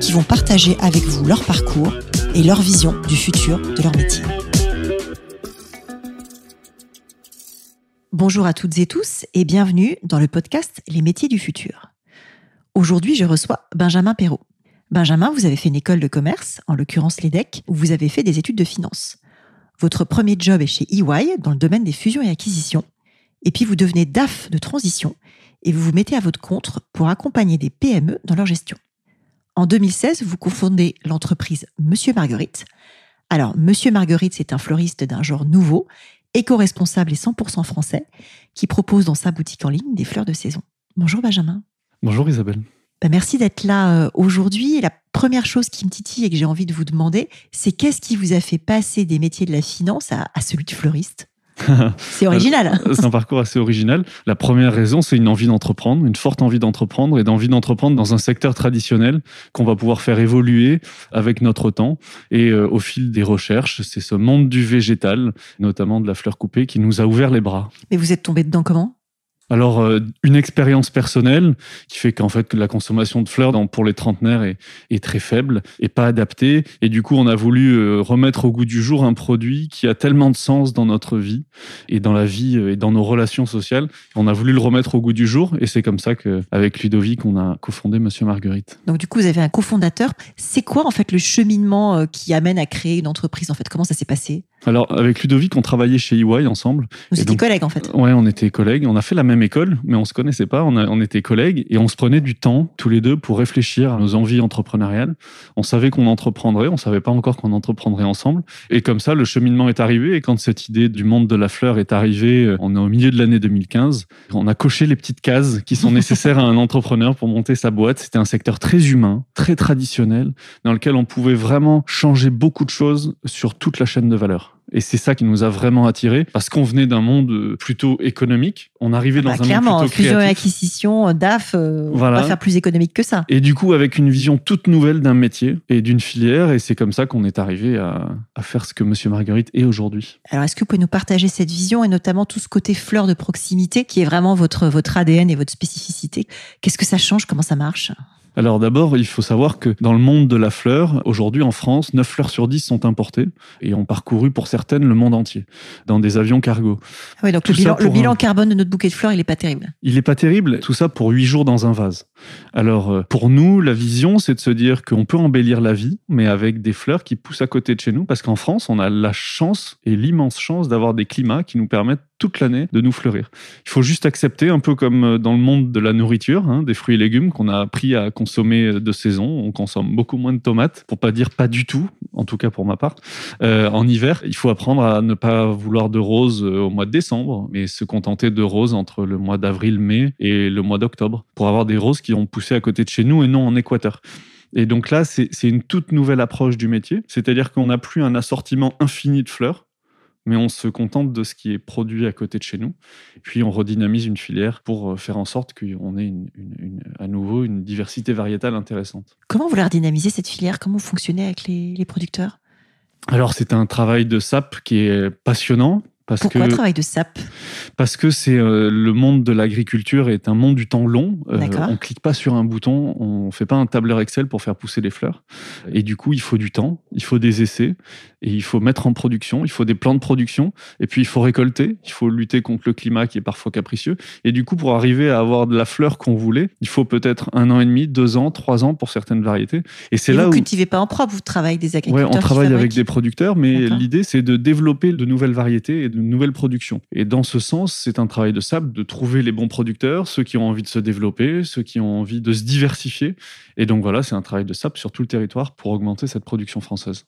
qui vont partager avec vous leur parcours et leur vision du futur de leur métier. Bonjour à toutes et tous et bienvenue dans le podcast Les métiers du futur. Aujourd'hui, je reçois Benjamin Perrault. Benjamin, vous avez fait une école de commerce, en l'occurrence l'EDEC, où vous avez fait des études de finance. Votre premier job est chez EY dans le domaine des fusions et acquisitions. Et puis vous devenez DAF de transition et vous vous mettez à votre compte pour accompagner des PME dans leur gestion. En 2016, vous confondez l'entreprise Monsieur Marguerite. Alors, Monsieur Marguerite, c'est un fleuriste d'un genre nouveau, éco-responsable et 100% français, qui propose dans sa boutique en ligne des fleurs de saison. Bonjour Benjamin. Bonjour Isabelle. Ben, merci d'être là euh, aujourd'hui. La première chose qui me titille et que j'ai envie de vous demander, c'est qu'est-ce qui vous a fait passer des métiers de la finance à, à celui de fleuriste? c'est original. c'est un parcours assez original. La première raison, c'est une envie d'entreprendre, une forte envie d'entreprendre et d'envie d'entreprendre dans un secteur traditionnel qu'on va pouvoir faire évoluer avec notre temps. Et euh, au fil des recherches, c'est ce monde du végétal, notamment de la fleur coupée, qui nous a ouvert les bras. Mais vous êtes tombé dedans comment? Alors, euh, une expérience personnelle qui fait qu'en fait, la consommation de fleurs pour les trentenaires est, est, très faible et pas adaptée. Et du coup, on a voulu euh, remettre au goût du jour un produit qui a tellement de sens dans notre vie et dans la vie euh, et dans nos relations sociales. On a voulu le remettre au goût du jour et c'est comme ça qu'avec Ludovic, on a cofondé Monsieur Marguerite. Donc, du coup, vous avez un cofondateur. C'est quoi, en fait, le cheminement qui amène à créer une entreprise En fait, comment ça s'est passé? Alors, avec Ludovic, on travaillait chez EY ensemble. Vous étiez collègues, en fait? Ouais, on était collègues. On a fait la même école, mais on se connaissait pas. On, on, était collègues et on se prenait du temps, tous les deux, pour réfléchir à nos envies entrepreneuriales. On savait qu'on entreprendrait, on savait pas encore qu'on entreprendrait ensemble. Et comme ça, le cheminement est arrivé. Et quand cette idée du monde de la fleur est arrivée, on est au milieu de l'année 2015. On a coché les petites cases qui sont nécessaires à un entrepreneur pour monter sa boîte. C'était un secteur très humain, très traditionnel, dans lequel on pouvait vraiment changer beaucoup de choses sur toute la chaîne de valeur. Et c'est ça qui nous a vraiment attirés, parce qu'on venait d'un monde plutôt économique. On arrivait dans bah, un clairement, monde plutôt fusion créatif. et acquisition, DAF, euh, voilà. on va faire plus économique que ça. Et du coup, avec une vision toute nouvelle d'un métier et d'une filière, et c'est comme ça qu'on est arrivé à, à, faire ce que Monsieur Marguerite est aujourd'hui. Alors, est-ce que vous pouvez nous partager cette vision et notamment tout ce côté fleur de proximité qui est vraiment votre, votre ADN et votre spécificité? Qu'est-ce que ça change? Comment ça marche? Alors d'abord, il faut savoir que dans le monde de la fleur, aujourd'hui en France, 9 fleurs sur 10 sont importées et ont parcouru pour certaines le monde entier, dans des avions cargo. Ah oui, donc tout le bilan, le bilan un... carbone de notre bouquet de fleurs, il n'est pas terrible. Il n'est pas terrible, tout ça pour 8 jours dans un vase. Alors pour nous, la vision, c'est de se dire qu'on peut embellir la vie, mais avec des fleurs qui poussent à côté de chez nous, parce qu'en France, on a la chance et l'immense chance d'avoir des climats qui nous permettent toute l'année de nous fleurir. Il faut juste accepter, un peu comme dans le monde de la nourriture, hein, des fruits et légumes qu'on a appris à consommer de saison. On consomme beaucoup moins de tomates, pour pas dire pas du tout, en tout cas pour ma part. Euh, en hiver, il faut apprendre à ne pas vouloir de roses au mois de décembre, mais se contenter de roses entre le mois d'avril, mai et le mois d'octobre, pour avoir des roses qui ont poussé à côté de chez nous et non en Équateur. Et donc là, c'est une toute nouvelle approche du métier, c'est-à-dire qu'on n'a plus un assortiment infini de fleurs, mais on se contente de ce qui est produit à côté de chez nous. Et puis on redynamise une filière pour faire en sorte qu'on ait une, une, une, à nouveau une diversité variétale intéressante. Comment vous la redynamisez cette filière? Comment vous fonctionnez avec les, les producteurs? Alors c'est un travail de sape qui est passionnant. Parce Pourquoi que, travail de sape Parce que c'est euh, le monde de l'agriculture est un monde du temps long. Euh, on clique pas sur un bouton, on fait pas un tableur Excel pour faire pousser les fleurs. Et du coup, il faut du temps, il faut des essais, et il faut mettre en production, il faut des plans de production, et puis il faut récolter, il faut lutter contre le climat qui est parfois capricieux. Et du coup, pour arriver à avoir de la fleur qu'on voulait, il faut peut-être un an et demi, deux ans, trois ans pour certaines variétés. Et c'est là vous où vous cultivez pas en propre, vous travaillez des agriculteurs. Ouais, on travaille avec des producteurs, mais l'idée c'est de développer de nouvelles variétés et de nouvelles productions. Et dans ce sens, c'est un travail de sable de trouver les bons producteurs, ceux qui ont envie de se développer, ceux qui ont envie de se diversifier. Et donc voilà, c'est un travail de sable sur tout le territoire pour augmenter cette production française.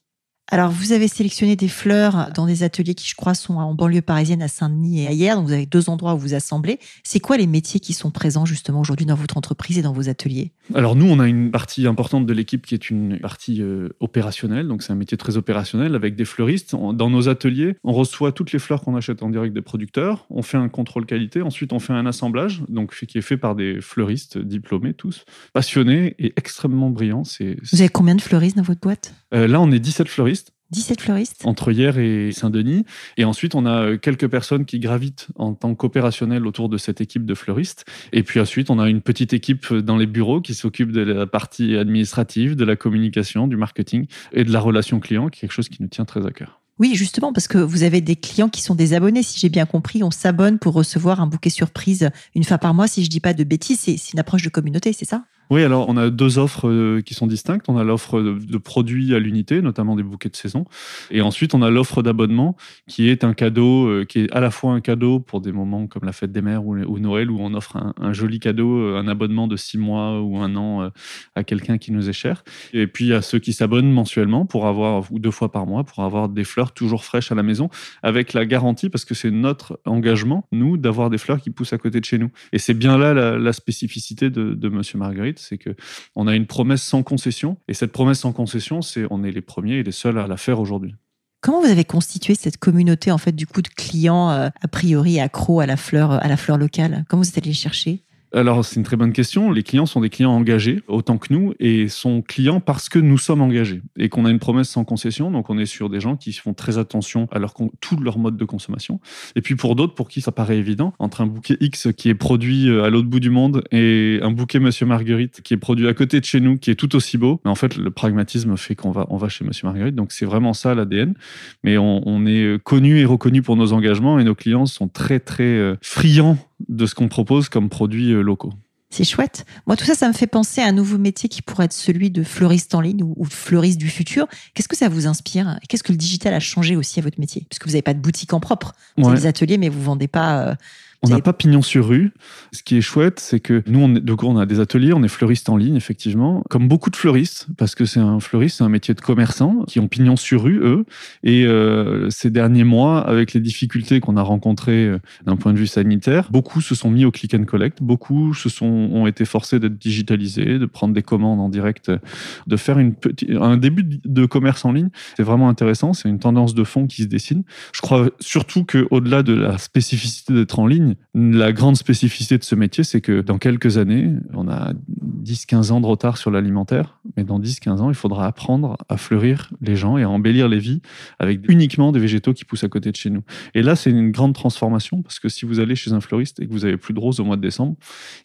Alors, vous avez sélectionné des fleurs dans des ateliers qui, je crois, sont en banlieue parisienne, à Saint-Denis et ailleurs. Donc, vous avez deux endroits où vous assemblez. C'est quoi les métiers qui sont présents justement aujourd'hui dans votre entreprise et dans vos ateliers? Alors, nous, on a une partie importante de l'équipe qui est une partie euh, opérationnelle. Donc, c'est un métier très opérationnel avec des fleuristes. Dans nos ateliers, on reçoit toutes les fleurs qu'on achète en direct des producteurs. On fait un contrôle qualité. Ensuite, on fait un assemblage, donc qui est fait par des fleuristes diplômés tous, passionnés et extrêmement brillants. Vous avez combien de fleuristes dans votre boîte? Euh, Là, on est 17 fleuristes. 17 fleuristes Entre hier et Saint-Denis. Et ensuite, on a euh, quelques personnes qui gravitent en tant qu'opérationnels autour de cette équipe de fleuristes. Et puis ensuite, on a une petite équipe dans les bureaux qui s'occupe de la partie administrative, de la communication, du marketing et de la relation client, qui est quelque chose qui nous tient très à cœur. Oui, justement, parce que vous avez des clients qui sont des abonnés. Si j'ai bien compris, on s'abonne pour recevoir un bouquet surprise une fois par mois. Si je dis pas de bêtises, c'est une approche de communauté, c'est ça? Oui, alors on a deux offres euh, qui sont distinctes. On a l'offre de, produits à l'unité, notamment des bouquets de saison. Et ensuite, on a l'offre d'abonnement qui est un cadeau, euh, qui est à la fois un cadeau pour des moments comme la fête des mères ou, Noël, où on offre un, joli cadeau, euh, un abonnement de six mois ou un an à quelqu'un qui nous est cher. Et puis, à ceux qui s'abonnent mensuellement pour avoir, ou deux fois par mois, pour avoir des fleurs toujours fraîches à la maison, avec la garantie, parce que c'est notre engagement, nous, d'avoir des fleurs qui poussent à côté de chez nous. Et c'est bien là la, spécificité de, de Monsieur Marguerite c'est que on a une promesse sans concession. Et cette promesse sans concession, c'est on est les premiers et les seuls à la faire aujourd'hui. Comment vous avez constitué cette communauté en fait du coup de clients euh, a priori accros à la fleur à la fleur locale? Comment vous êtes allé les chercher? Alors, c'est une très bonne question. Les clients sont des clients engagés, autant que nous, et sont clients parce que nous sommes engagés et qu'on a une promesse sans concession. Donc, on est sur des gens qui font très attention à leur, tout leur mode de consommation. Et puis, pour d'autres, pour qui ça paraît évident, entre un bouquet X qui est produit euh, à l'autre bout du monde et un bouquet Monsieur Marguerite qui est produit à côté de chez nous, qui est tout aussi beau. Mais en fait, le pragmatisme fait qu'on va, on va chez Monsieur Marguerite. Donc, c'est vraiment ça l'ADN. Mais on, est connu et reconnu pour nos engagements et nos clients sont très, très euh, friands de ce qu'on propose comme produits euh, locaux. C'est chouette. Moi, tout ça, ça me fait penser à un nouveau métier qui pourrait être celui de fleuriste en ligne ou, fleuriste du futur. Qu'est-ce que ça vous inspire? Qu'est-ce que le digital a changé aussi à votre métier? Puisque vous n'avez pas de boutique en propre. Vous avez des ateliers, mais vous vendez pas euh, on n'a pas pignon sur rue. Ce qui est chouette, c'est que nous, on, est, de on a des ateliers, on est fleuriste en ligne, effectivement, comme beaucoup de fleuristes, parce que c'est un fleuriste, c'est un métier de commerçant, qui ont pignon sur rue, eux. Et euh, ces derniers mois, avec les difficultés qu'on a rencontrées euh, d'un point de vue sanitaire, beaucoup se sont mis au click and collect, beaucoup se sont, ont été forcés d'être digitalisés, de prendre des commandes en direct, de faire une petite, un début de commerce en ligne. C'est vraiment intéressant, c'est une tendance de fond qui se dessine. Je crois surtout qu'au-delà de la spécificité d'être en ligne, la grande spécificité de ce métier, c'est que dans quelques années, on a 10-15 ans de retard sur l'alimentaire, mais dans 10-15 ans, il faudra apprendre à fleurir les gens et à embellir les vies avec uniquement des végétaux qui poussent à côté de chez nous. Et là, c'est une grande transformation parce que si vous allez chez un fleuriste et que vous avez plus de roses au mois de décembre,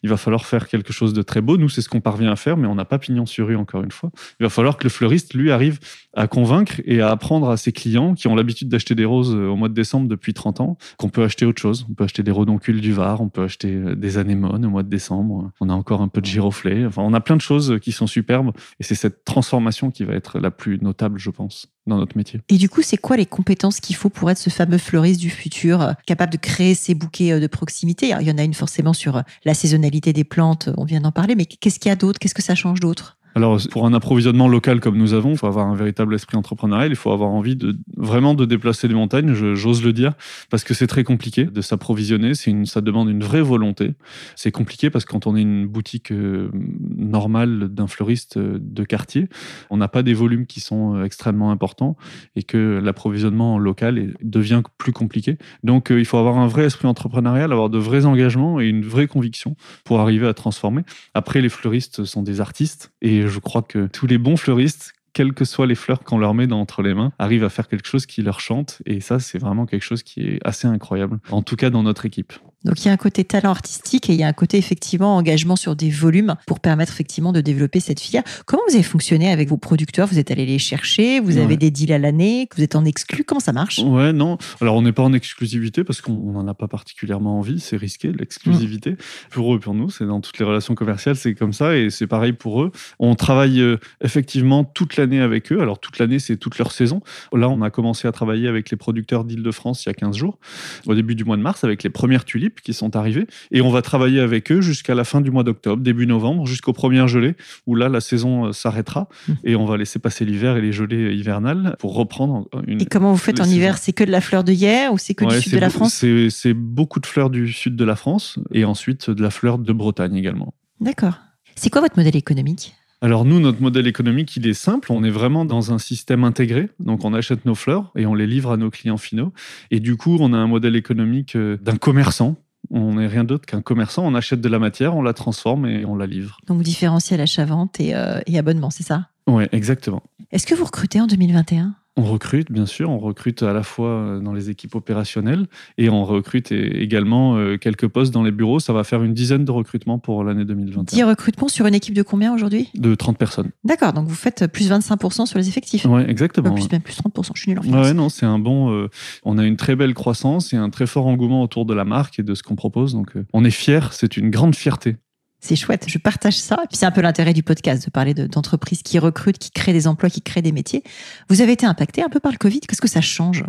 il va falloir faire quelque chose de très beau. Nous, c'est ce qu'on parvient à faire, mais on n'a pas pignon sur rue encore une fois. Il va falloir que le fleuriste, lui, arrive à convaincre et à apprendre à ses clients qui ont l'habitude d'acheter des roses au mois de décembre depuis 30 ans qu'on peut acheter autre chose. On peut acheter des du Var, on peut acheter des anémones au mois de décembre. On a encore un peu de giroflée. Enfin, on a plein de choses qui sont superbes et c'est cette transformation qui va être la plus notable, je pense, dans notre métier. Et du coup, c'est quoi les compétences qu'il faut pour être ce fameux fleuriste du futur, euh, capable de créer ces bouquets euh, de proximité? Il y en a une forcément sur euh, la saisonnalité des plantes, on vient d'en parler, mais qu'est-ce qu'il y a d'autre? Qu'est-ce que ça change d'autre? Alors, pour un approvisionnement local comme nous avons, il faut avoir un véritable esprit entrepreneurial, il faut avoir envie de vraiment de déplacer des montagnes, j'ose le dire, parce que c'est très compliqué de s'approvisionner, ça demande une vraie volonté. C'est compliqué parce que quand on est une boutique euh, normale d'un fleuriste euh, de quartier, on n'a pas des volumes qui sont euh, extrêmement importants et que l'approvisionnement local devient plus compliqué. Donc, il faut avoir un vrai esprit entrepreneurial, avoir de vrais engagements et une vraie conviction pour arriver à transformer. Après, les fleuristes sont des artistes et je crois que tous les bons fleuristes, quelles que soient les fleurs qu'on leur met entre les mains, arrivent à faire quelque chose qui leur chante. Et ça, c'est vraiment quelque chose qui est assez incroyable, en tout cas dans notre équipe. Donc il y a un côté talent artistique et il y a un côté effectivement engagement sur des volumes pour permettre effectivement de développer cette filière. Comment vous avez fonctionné avec vos producteurs? Vous êtes allé les chercher? Vous avez des deals à l'année? Vous êtes en exclu? Comment ça marche? Ouais, non. Alors on n'est pas en exclusivité parce qu'on n'en a pas particulièrement envie. C'est risqué l'exclusivité. Mmh. Pour eux, pour nous, c'est dans toutes les relations commerciales, c'est comme ça et c'est pareil pour eux. On travaille euh, effectivement toute l'année avec eux. Alors toute l'année, c'est toute leur saison. Là, on a commencé à travailler avec les producteurs d'Île-de-France il y a 15 jours, au début du mois de mars, avec les premières tulipes équipes qui sont arrivées et on va travailler avec eux jusqu'à la fin du mois d'octobre, début novembre, jusqu'aux premières gelées où là la saison s'arrêtera mmh. et on va laisser passer l'hiver et les gelées hivernales pour reprendre une. Et comment vous faites en hiver? C'est que de la fleur de hier ou c'est que du sud de la France? C'est beaucoup de fleurs du sud de la France et ensuite de la fleur de Bretagne également. D'accord. C'est quoi votre modèle économique? Alors nous, notre modèle économique, il est simple. On est vraiment dans un système intégré. Donc on achète nos fleurs et on les livre à nos clients finaux. Et du coup, on a un modèle économique euh, d'un commerçant. On n'est rien d'autre qu'un commerçant. On achète de la matière, on la transforme et on la livre. Donc différentiel achat-vente et, euh, et abonnement, c'est ça? Oui, exactement. Est-ce que vous recrutez en 2021 on recrute, bien sûr. On recrute à la fois euh, dans les équipes opérationnelles et on recrute également euh, quelques postes dans les bureaux. Ça va faire une dizaine de recrutements pour l'année 2021. 10 recrutements sur une équipe de combien aujourd'hui? De 30 personnes. D'accord, donc vous faites plus 25% sur les effectifs. Oui, exactement. plus, même plus 30%, je suis nul en Ouais, non, c'est un bon. Euh, on a une très belle croissance et un très fort engouement autour de la marque et de ce qu'on propose. Donc on est fiers, c'est une grande fierté c'est chouette, je partage ça. C'est un peu l'intérêt du podcast de parler d'entreprises qui recrutent, qui créent des emplois, qui créent des métiers. Vous avez été impacté un peu par le Covid? Qu'est-ce que ça change?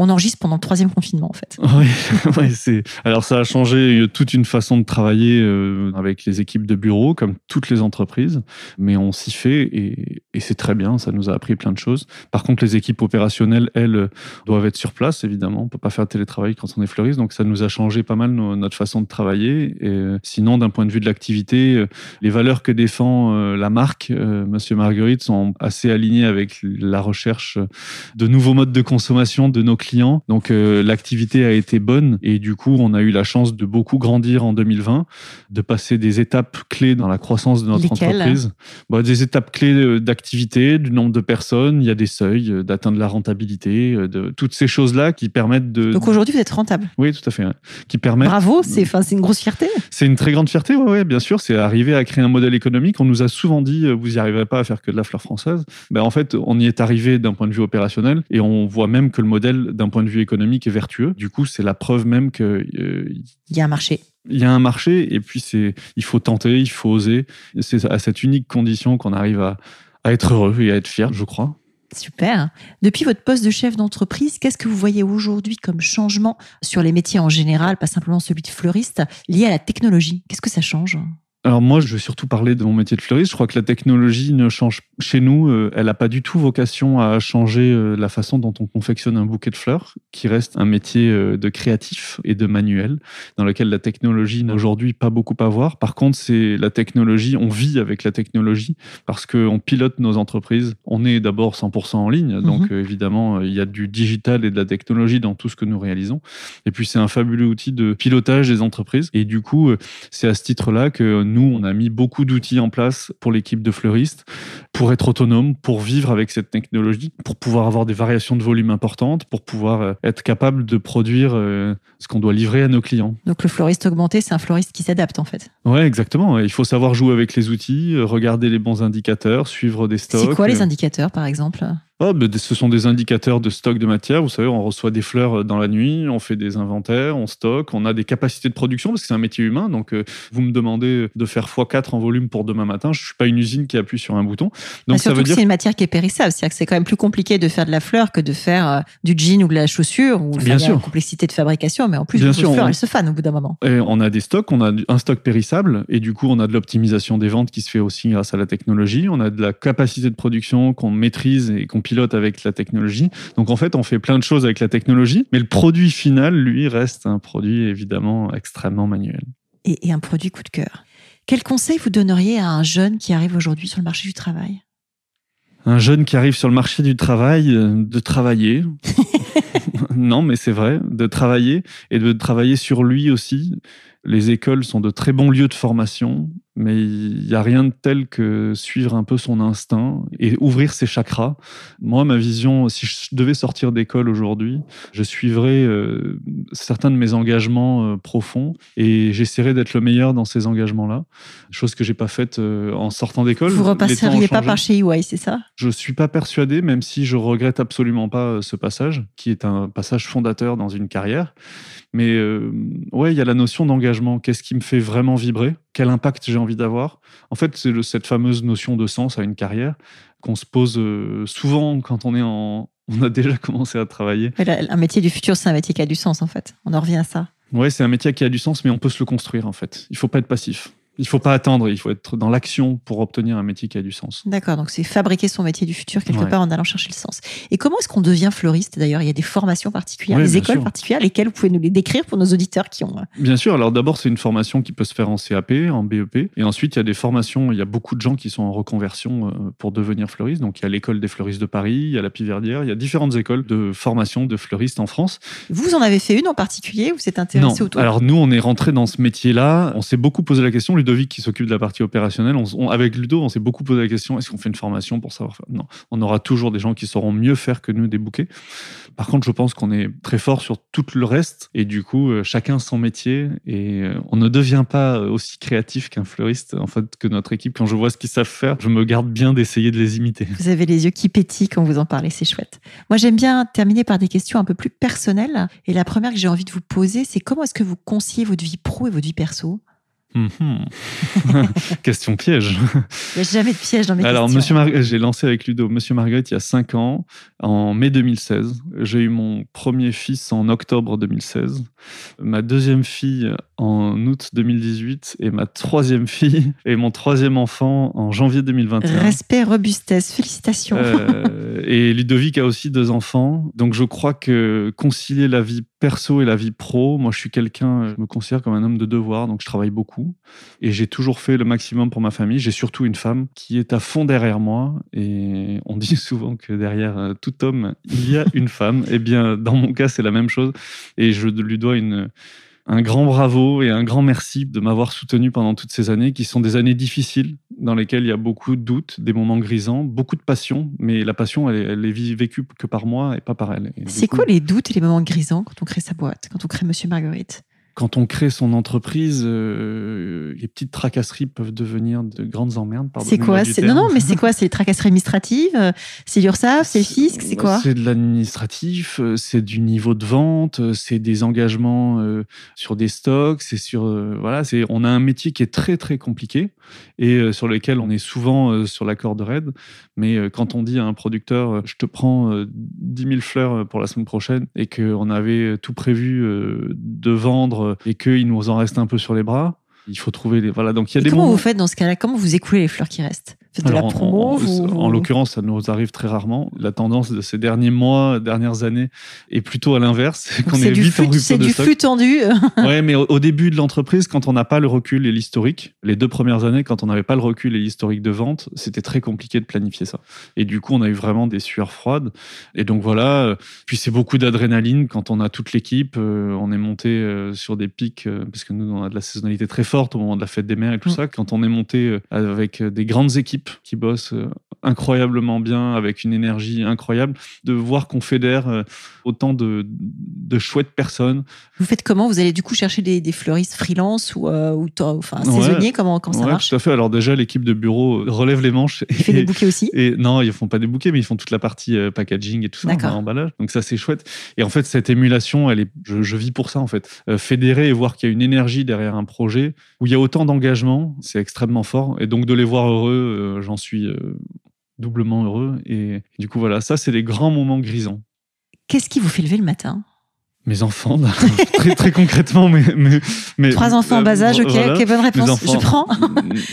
On enregistre pendant le troisième confinement en fait. Oui, c'est. Alors ça a changé toute une façon de travailler euh, avec les équipes de bureau, comme toutes les entreprises, mais on s'y fait et, c'est très bien. Ça nous a appris plein de choses. Par contre, les équipes opérationnelles, elles, doivent être sur place évidemment. On peut pas faire télétravail quand on est fleuriste, donc ça nous a changé pas mal notre façon de travailler. Et euh, sinon, d'un point de vue de l'activité, euh, les valeurs que défend la marque, Monsieur Marguerite, sont assez alignées avec la recherche de nouveaux modes de consommation de nos clients donc euh, l'activité a été bonne et du coup on a eu la chance de beaucoup grandir en 2020, de passer des étapes clés dans la croissance de notre entreprise. Bah, des étapes clés euh, d'activité, du nombre de personnes, il y a des seuils, euh, d'atteindre la rentabilité, de toutes ces choses-là qui permettent de. Donc aujourd'hui vous êtes rentable. Oui, tout à fait. Qui permettent. Bravo, c'est c'est une grosse fierté. C'est une très grande fierté, oui, ouais, bien sûr. C'est arriver à créer un modèle économique. On nous a souvent dit vous n'y arriverez pas à faire que de la fleur française. Ben, en fait, on y est arrivé d'un point de vue opérationnel et on voit même que le modèle d'un point de vue économique est vertueux. Du coup, c'est la preuve même qu'il euh, il y a un marché. Il y a un marché et puis c'est il faut tenter, il faut oser. C'est à cette unique condition qu'on arrive à, à être heureux et à être fier, je crois. Super. Depuis votre poste de chef d'entreprise, qu'est-ce que vous voyez aujourd'hui comme changement sur les métiers en général, pas simplement celui de fleuriste, lié à la technologie? Qu'est-ce que ça change? Alors moi, je vais surtout parler de mon métier de fleuriste. Je crois que la technologie ne change chez nous, euh, elle n'a pas du tout vocation à changer euh, la façon dont on confectionne un bouquet de fleurs, qui reste un métier euh, de créatif et de manuel, dans lequel la technologie n'a aujourd'hui pas beaucoup à voir. Par contre, c'est la technologie, on vit avec la technologie parce qu'on pilote nos entreprises. On est d'abord 100% en ligne, donc mhm. évidemment, il y a du digital et de la technologie dans tout ce que nous réalisons. Et puis, c'est un fabuleux outil de pilotage des entreprises. Et du coup, c'est à ce titre-là que nous, on a mis beaucoup d'outils en place pour l'équipe de fleuristes pour être autonome, pour vivre avec cette technologie, pour pouvoir avoir des variations de volume importantes, pour pouvoir euh, être capable de produire euh, ce qu'on doit livrer à nos clients. Donc le floriste augmenté, c'est un floriste qui s'adapte en fait. Ouais, exactement. Il faut savoir jouer avec les outils, euh, regarder les bons indicateurs, suivre des stocks. C'est quoi les indicateurs par exemple? Oh, ce sont des indicateurs de stock de matière. Vous savez, on reçoit des fleurs dans la nuit, on fait des inventaires, on stocke, on a des capacités de production parce que c'est un métier humain. Donc, euh, vous me demandez de faire x4 en volume pour demain matin. Je suis pas une usine qui appuie sur un bouton. Donc, ça veut dire que c'est une matière qui est périssable. C'est-à-dire que c'est quand même plus compliqué de faire de la fleur que de faire euh, du jean ou de la chaussure. Ou Bien sûr. une complexité de fabrication, mais en plus, Bien sûr, fleurs, on... elles se fanent au bout d'un moment. Et on a des stocks, on a un stock périssable et du coup, on a de l'optimisation des ventes qui se fait aussi grâce à la technologie. On a de la capacité de production qu'on maîtrise et qu'on pilote avec la technologie. Donc en fait, on fait plein de choses avec la technologie, mais le produit final, lui, reste un produit évidemment extrêmement manuel. Et, un produit coup de cœur. Quel conseil vous donneriez à un jeune qui arrive aujourd'hui sur le marché du travail? Un jeune qui arrive sur le marché du travail, euh, de travailler. non, mais c'est vrai, de travailler et de travailler sur lui aussi. Les écoles sont de très bons lieux de formation mais il n'y a rien de tel que suivre un peu son instinct et ouvrir ses chakras. Moi, ma vision, si je devais sortir d'école aujourd'hui, je suivrais euh, certains de mes engagements euh, profonds et j'essaierais d'être le meilleur dans ces engagements-là, chose que j'ai pas faite euh, en sortant d'école. Vous repasseriez pas par chez EY, c'est ça? Je suis pas persuadé, même si je regrette absolument pas ce passage, qui est un passage fondateur dans une carrière. Mais ouais, il y a la notion d'engagement. Qu'est-ce qui me fait vraiment vibrer Quel impact j'ai envie d'avoir En fait, c'est cette fameuse notion de sens à une carrière qu'on se pose euh, souvent quand on est en, on a déjà commencé à travailler. Un métier du futur, c'est un métier qui a du sens en fait. On en revient à ça. Ouais, c'est un métier qui a du sens, mais on peut se le construire en fait. Il faut pas être passif. Il faut pas attendre, il faut être dans l'action pour obtenir un métier qui a du sens. D'accord, donc c'est fabriquer son métier du futur quelque Ouais. part en allant chercher le sens. Et comment est-ce qu'on devient fleuriste D'ailleurs, il y a des formations particulières, Oui, des écoles sûr. particulières, lesquelles vous pouvez nous les décrire pour nos auditeurs qui ont. euh, Bien sûr, alors d'abord, c'est une formation qui peut se faire en CAP, en BEP. Et ensuite, il y a des formations, il y a beaucoup de gens qui sont en reconversion euh, pour devenir fleuriste. Donc, il y a l'école des fleuristes de Paris, il y a la Piverdière, il y a différentes écoles de formation de fleuristes en France. Vous en avez fait une en particulier Vous êtes intéressé Non. autour Alors nous, on est rentré dans ce métier-là. On s'est beaucoup posé la question. Ludovic, qui s'occupe de la partie opérationnelle, on, on- avec Ludo, on s'est beaucoup posé la question est-ce qu'on fait une formation pour savoir faire? Non. On aura toujours des gens qui sauront mieux faire que nous des bouquets. Par contre, je pense qu'on est très fort sur tout le reste. Et du coup, euh, chacun son métier. Et euh, on ne devient pas euh, aussi créatif qu'un fleuriste, en fait, que notre équipe. Quand je vois ce qu'ils savent faire, je me garde bien d'essayer de les imiter. Vous avez les yeux qui pétillent quand vous en parlez, c'est chouette. Moi, j'aime bien terminer par des questions un peu plus personnelles. Et la première que j'ai envie de vous poser, c'est comment est-ce que vous conciliez votre vie pro et votre vie perso? Mhm. Question piège. Il n'y a jamais de piège dans mes Alors, questions. Monsieur Mar- j'ai lancé avec Ludo Monsieur Marguerite il y a 5 ans, en mai 2016. J'ai eu mon premier fils en octobre 2016, ma deuxième fille en août 2018 et ma troisième fille et mon troisième enfant en janvier 2021. Respect, robustesse, félicitations. Euh, et Ludovic a aussi deux enfants. Donc je crois que concilier la vie perso et la vie pro, moi je suis quelqu'un, je me considère comme un homme de devoir, donc je travaille beaucoup. Et j'ai toujours fait le maximum pour ma famille. J'ai surtout une femme qui est à fond derrière moi. Et on dit souvent que derrière euh, tout homme, il y a une femme. Eh bien, dans mon cas, c'est la même chose. Et je lui dois une un grand bravo et un grand merci de m'avoir soutenu pendant toutes ces années, qui sont des années difficiles, dans lesquelles il y a beaucoup de doutes, des moments grisants, beaucoup de passion, mais la passion, elle, est- elle est vécue que par moi et pas par elle. C'est quoi les doutes et les moments grisants quand on crée sa boîte, quand on crée Monsieur Marguerite? Quand on crée son entreprise, euh, les petites tracasseries peuvent devenir de grandes emmerdes. C'est quoi. Non, non, mais c'est quoi C'est les tracasseries administratives euh, C'est l'URSSAF C'est le fisc C'est quoi C'est de l'administratif, euh, c'est du niveau de vente, c'est des engagements euh, sur des stocks, c'est sur euh, voilà, c'est on a un métier qui est très très compliqué et sur lequel on est souvent sur la corde raide. Mais quand on dit à un producteur, je te prends euh, 10 000 fleurs pour la semaine prochaine et qu'on avait tout prévu de vendre euh, et qu'il nous en reste un peu sur les bras, il faut trouver les voilà. Donc il y a Et des comment moments. vous faites dans ce cas-là? Comment vous écoulez les fleurs qui restent? Faites de Alors, la promo en, vous- en l'occurrence, ça nous arrive très rarement. La tendance de ces derniers mois, dernières années, est plutôt à l'inverse. qu'on est du, vite en flux, rupture c'est de du stock. flux tendu. Ouais, mais au, au début de l'entreprise, quand on n'a pas le recul et l'historique, les deux premières années, quand on n'avait pas le recul et l'historique de vente, c'était très compliqué de planifier ça. Et du coup, on a eu vraiment des sueurs froides. Et donc voilà. Puis c'est beaucoup d'adrénaline quand on a toute l'équipe. euh, on est monté euh, sur des pics euh, parce que nous, on a de la saisonnalité très forte au moment de la fête des mères et tout Mm. ça. Quand on est monté avec des grandes équipes qui bossent euh, incroyablement bien, avec une énergie incroyable, de voir qu'on fédère euh, autant de, de chouettes personnes Vous faites comment? Vous allez du coup chercher des, des fleuristes freelance ou, euh, ou enfin, Ouais. saisonniers Comment, comment ça Ouais, marche? tout à fait. Alors déjà, l'équipe de bureau relève les manches. Il fait des bouquets aussi? Et non, ils font pas des bouquets, mais ils font toute la partie euh, packaging et tout ça, enfin, emballage. Donc ça, c'est chouette. Et en fait, cette émulation, elle est, je, je vis pour ça en fait. Euh, fédérer et voir qu'il y a une énergie derrière un projet où il y a autant d'engagement, c'est extrêmement fort. Et donc de les voir heureux, euh, j'en suis euh, doublement heureux. Et du coup, voilà, ça, c'est des grands moments grisants. Qu'est-ce qui vous fait lever le matin? Mes enfants, très, très concrètement, mais, mais, mais Trois enfants en bas âge, ok, voilà. bonne réponse. enfants- Je prends.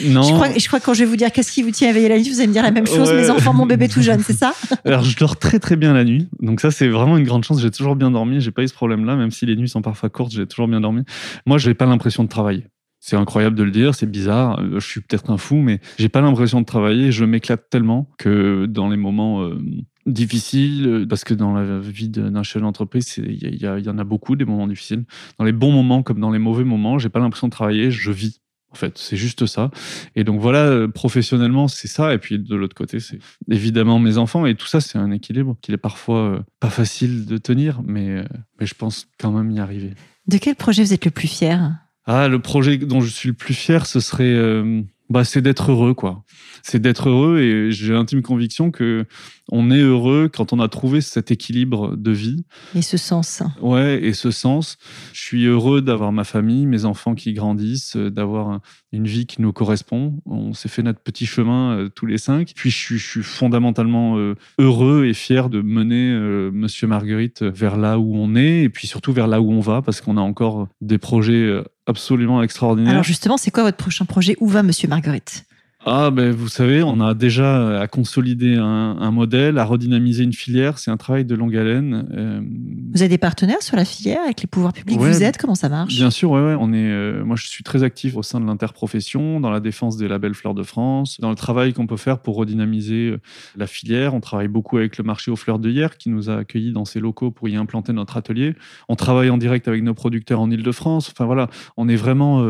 Non. Je crois, je crois que quand je vais vous dire qu'est-ce qui vous tient éveillé la nuit, vous allez me dire la même chose. Ouais. Mes enfants, mon bébé tout jeune, c'est ça? Alors, je dors très très bien la nuit. Donc ça, c'est vraiment une grande chance. J'ai toujours bien dormi. J'ai pas eu ce problème-là, même si les nuits sont parfois courtes. J'ai toujours bien dormi. Moi, j'ai pas l'impression de travailler. C'est incroyable de le dire, c'est bizarre. euh, Je suis peut-être un fou, mais j'ai pas l'impression de travailler. Je m'éclate tellement que dans les moments euh, difficiles, euh, parce que dans la vie d'un chef d'entreprise, il y, y en a beaucoup des moments difficiles. Dans les bons moments comme dans les mauvais moments, j'ai pas l'impression de travailler. Je vis. En fait, c'est juste ça. Et donc voilà, professionnellement, c'est ça. Et puis de l'autre côté, c'est évidemment mes enfants. Et tout ça, c'est un équilibre qu'il est parfois pas facile de tenir, mais, mais je pense quand même y arriver. De quel projet vous êtes le plus fier? Ah, le projet dont je suis le plus fier, ce serait, euh, bah, c'est d'être heureux, quoi. C'est d'être heureux et j'ai l'intime conviction que on est heureux quand on a trouvé cet équilibre de vie. Et ce sens. Ouais, et ce sens. Je suis heureux d'avoir ma famille, mes enfants qui grandissent, euh, d'avoir une vie qui nous correspond. On s'est fait notre petit chemin euh, tous les cinq. Puis je suis, fondamentalement euh, heureux et fier de mener Monsieur Marguerite vers là où on est et puis surtout vers là où on va parce qu'on a encore des projets absolument extraordinaires. Alors justement, c'est quoi votre prochain projet? Où va Monsieur Marguerite? Ah, ben, vous savez, on a déjà euh, à consolider un, modèle, à redynamiser une filière. C'est un travail de longue haleine. Euh, vous avez des partenaires sur la filière avec les pouvoirs publics? Vous êtes? Comment ça marche? Bien sûr, ouais, ouais. On est, euh, moi, je suis très actif au sein de l'interprofession, dans la défense des labels Fleurs de France, dans le travail qu'on peut faire pour redynamiser la filière. On travaille beaucoup avec le marché aux fleurs de hier qui nous a accueillis dans ses locaux pour y implanter notre atelier. On travaille en direct avec nos producteurs en Ile-de-France. Enfin voilà, on est vraiment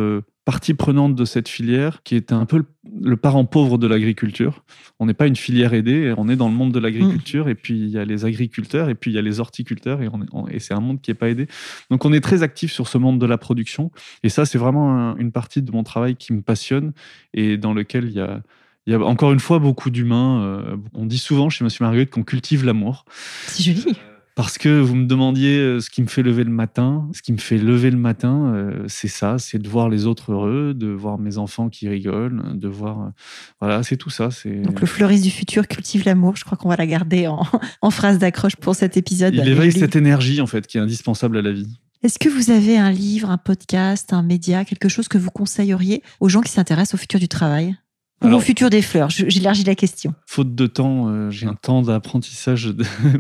partie prenante de cette filière qui est un peu le, parent pauvre de l'agriculture. On n'est pas une filière aidée, on est dans le monde de l'agriculture, et puis il y a les agriculteurs, et puis il y a les horticulteurs, et, et c'est un monde qui n'est pas aidé. Donc on est très actif sur ce monde de la production, et ça c'est vraiment une partie de mon travail qui me passionne, et dans lequel il y a, il y a encore une fois beaucoup d'humains. Euh, on dit souvent chez Monsieur Marguerite qu'on cultive l'amour. C'est joli. Parce que vous me demandiez euh, ce qui me fait lever le matin. Ce qui me fait lever le matin, euh, c'est ça, c'est de voir les autres heureux, de voir mes enfants qui rigolent, de voir... Euh, voilà, c'est tout ça. Donc le fleuriste du futur cultive l'amour. Je crois qu'on va la garder en, en phrase d'accroche pour cet épisode. Il éveille cette énergie, en fait, qui est indispensable à la vie. Est-ce que vous avez un livre, un podcast, un média, quelque chose que vous conseilleriez aux gens qui s'intéressent au futur du travail? Ou au futur des fleurs J'élargis la question. Faute de temps, euh, j'ai un temps d'apprentissage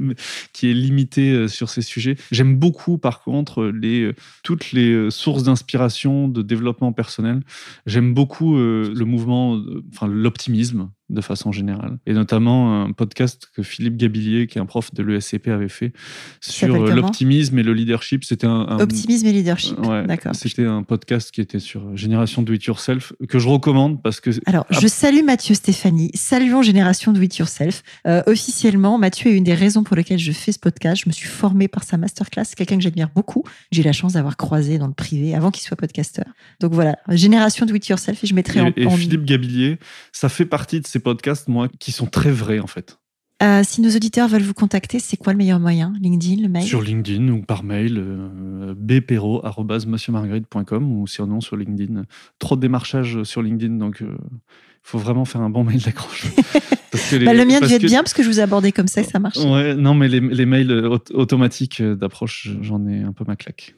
qui est limité euh, sur ces sujets. J'aime beaucoup, par contre, les, euh, toutes les sources d'inspiration, de développement personnel. J'aime beaucoup le mouvement, enfin l'optimisme de façon générale. Et notamment un podcast que Philippe Gabillier, qui est un prof de l'ESCP, avait fait sur l'optimisme et le leadership. C'était un, Optimisme et leadership, d'accord. C'était un podcast qui était sur Génération Do It Yourself, que je recommande parce que... Alors, je salue Mathieu Stéphanie. Saluons Génération Do It Yourself. Euh, officiellement, Mathieu est une des raisons pour lesquelles je fais ce podcast. Je me suis formée par sa masterclass. C'est quelqu'un que j'admire beaucoup. J'ai la chance d'avoir croisé dans le privé avant qu'il soit podcasteur. Donc voilà, Génération Do It Yourself et je mettrai en... Et Philippe Gabillier, ça fait partie de ces podcasts, moi, qui sont très vrais, en fait. Euh, si nos auditeurs veulent vous contacter, c'est quoi le meilleur moyen? LinkedIn, le mail? Sur LinkedIn ou par mail, euh, bpero.monsieurmarguerite.com ou sinon sur LinkedIn. Trop de démarchage sur LinkedIn, donc il euh, faut vraiment faire un bon mail d'accroche. bah, le mien devait être bien parce que je vous ai abordé comme ça ça marche. Ouais, non, mais les, les mails automatiques d'approche, j'en ai un peu ma claque.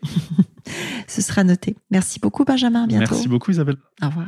Ce sera noté. Merci beaucoup, Benjamin. À bientôt. Merci beaucoup, Isabelle. Au revoir.